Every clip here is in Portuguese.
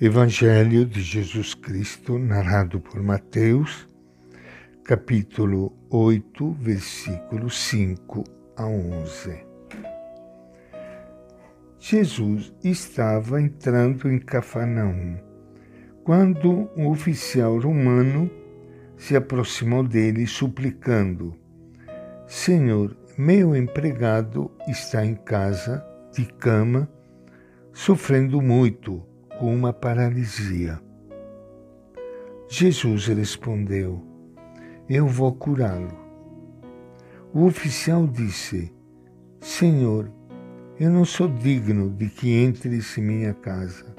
Evangelho de Jesus Cristo, narrado por Mateus, capítulo 8, versículos 5 a 11. Jesus estava entrando em Cafarnaum quando um oficial romano se aproximou dele suplicando: Senhor, meu empregado está em casa, de cama, sofrendo muito com uma paralisia. Jesus respondeu: Eu vou curá-lo. O oficial disse: Senhor, eu não sou digno de que entres em minha casa.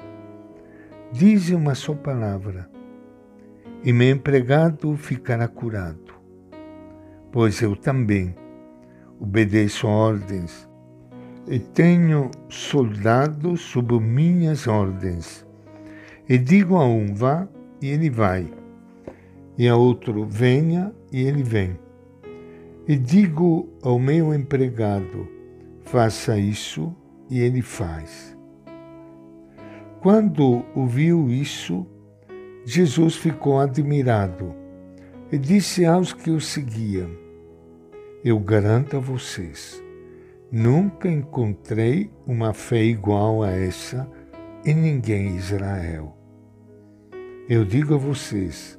Dize uma só palavra, e meu empregado ficará curado. Pois eu também obedeço ordens e tenho soldados sob minhas ordens. E digo a um, vá, e ele vai. E a outro, venha, e ele vem. E digo ao meu empregado, faça isso, e ele faz. Quando ouviu isso, Jesus ficou admirado e disse aos que o seguiam: Eu garanto a vocês, Nunca encontrei uma fé igual a essa em ninguém em Israel. Eu digo a vocês: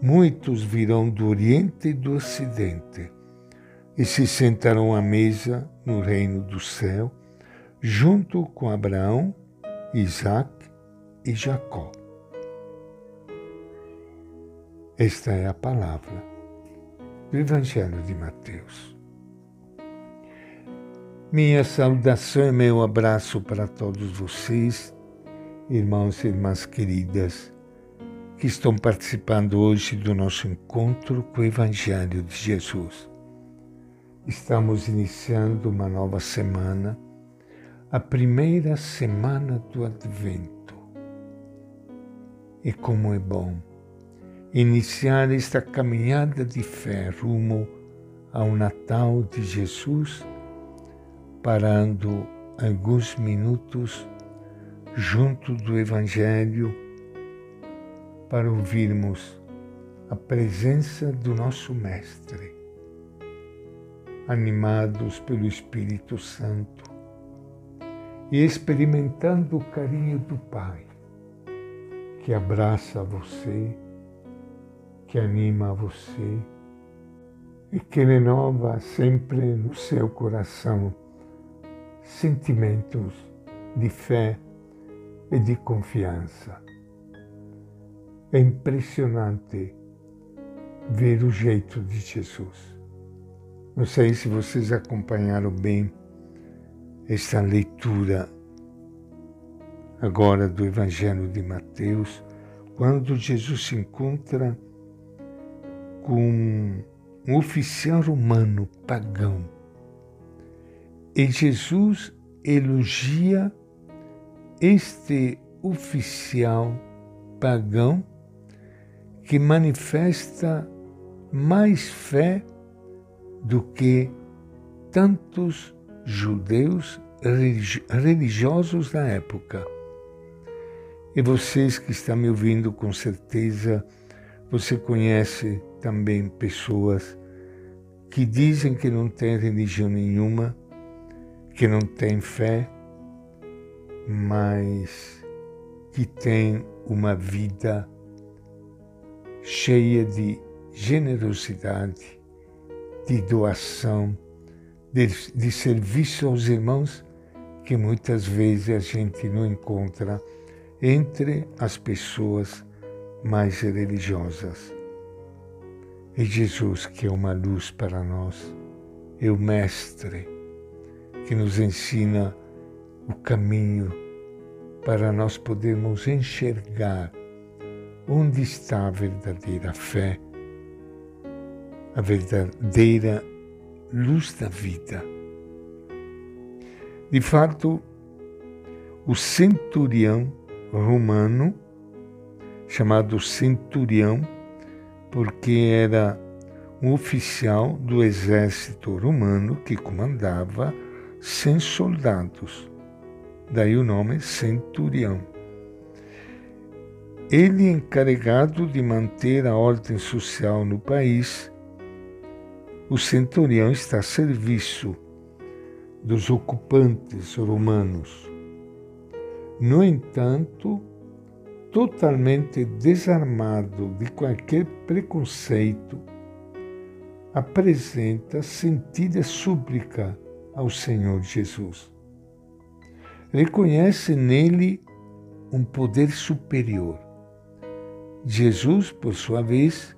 muitos virão do Oriente e do Ocidente e se sentarão à mesa no reino do céu, junto com Abraão, Isaac e Jacó. Esta é a palavra do Evangelho de Mateus. Minha saudação e meu abraço para todos vocês, irmãos e irmãs queridas, que estão participando hoje do nosso encontro com o Evangelho de Jesus. Estamos iniciando uma nova semana, a primeira semana do Advento. E como é bom iniciar esta caminhada de fé rumo ao Natal de Jesus parando alguns minutos junto do Evangelho para ouvirmos a presença do nosso Mestre, animados pelo Espírito Santo e experimentando o carinho do Pai, que abraça você, que anima você e que renova sempre no seu coração sentimentos de fé e de confiança. É impressionante ver o jeito de Jesus. Não sei se vocês acompanharam bem essa leitura agora do Evangelho de Mateus, quando Jesus se encontra com um oficial romano pagão e Jesus elogia este oficial pagão que manifesta mais fé do que tantos judeus religiosos da época. E vocês que estão me ouvindo, com certeza, você conhece também pessoas que dizem que não têm religião nenhuma, que não tem fé, mas que tem uma vida cheia de generosidade, de doação, de, de serviço aos irmãos, que muitas vezes a gente não encontra entre as pessoas mais religiosas. E Jesus, que é uma luz para nós, é o Mestre que nos ensina o caminho para nós podermos enxergar onde está a verdadeira fé, a verdadeira luz da vida. De fato, o centurião romano, chamado centurião, porque era um oficial do exército romano que comandava 100 soldados. Daí o nome centurião. ele encarregado de manter a ordem social no país, o centurião está a serviço dos ocupantes romanos. No entanto, totalmente desarmado de qualquer preconceito, apresenta sentida súplica ao Senhor Jesus. Reconhece nele um poder superior. Jesus, por sua vez,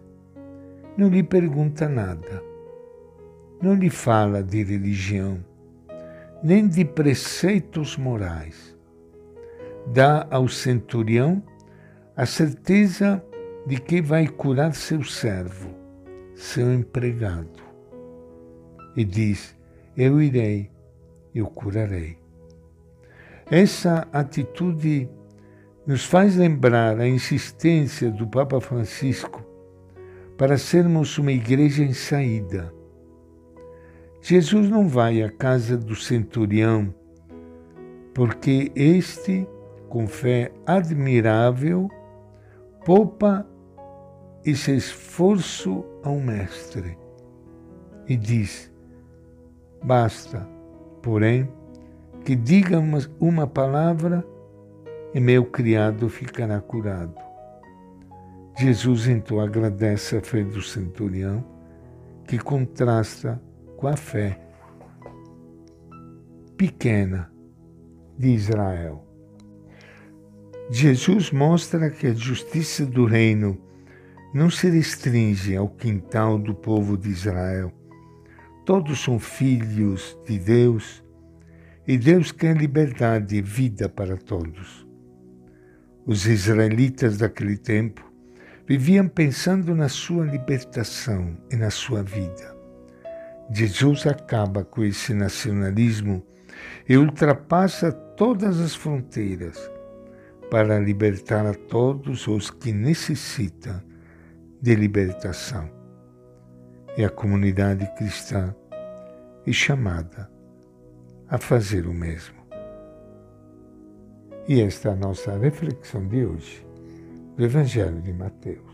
não lhe pergunta nada, não lhe fala de religião, nem de preceitos morais. Dá ao centurião a certeza de que vai curar seu servo, seu empregado. E diz: Eu irei, eu curarei. Essa atitude nos faz lembrar a insistência do Papa Francisco para sermos uma igreja em saída Jesus não vai à casa do centurião, porque este, com fé admirável, poupa esse esforço ao Mestre e diz: Basta, porém, que diga uma, uma palavra e meu criado ficará curado. Jesus então agradece a fé do centurião, que contrasta com a fé pequena de Israel. Jesus mostra que a justiça do reino não se restringe ao quintal do povo de Israel. Todos são filhos de Deus e Deus quer liberdade e vida para todos. Os israelitas daquele tempo viviam pensando na sua libertação e na sua vida. Jesus acaba com esse nacionalismo e ultrapassa todas as fronteiras para libertar a todos os que necessitam de libertação. E a comunidade cristã é chamada a fazer o mesmo. E esta é a nossa reflexão de hoje do Evangelho de Mateus.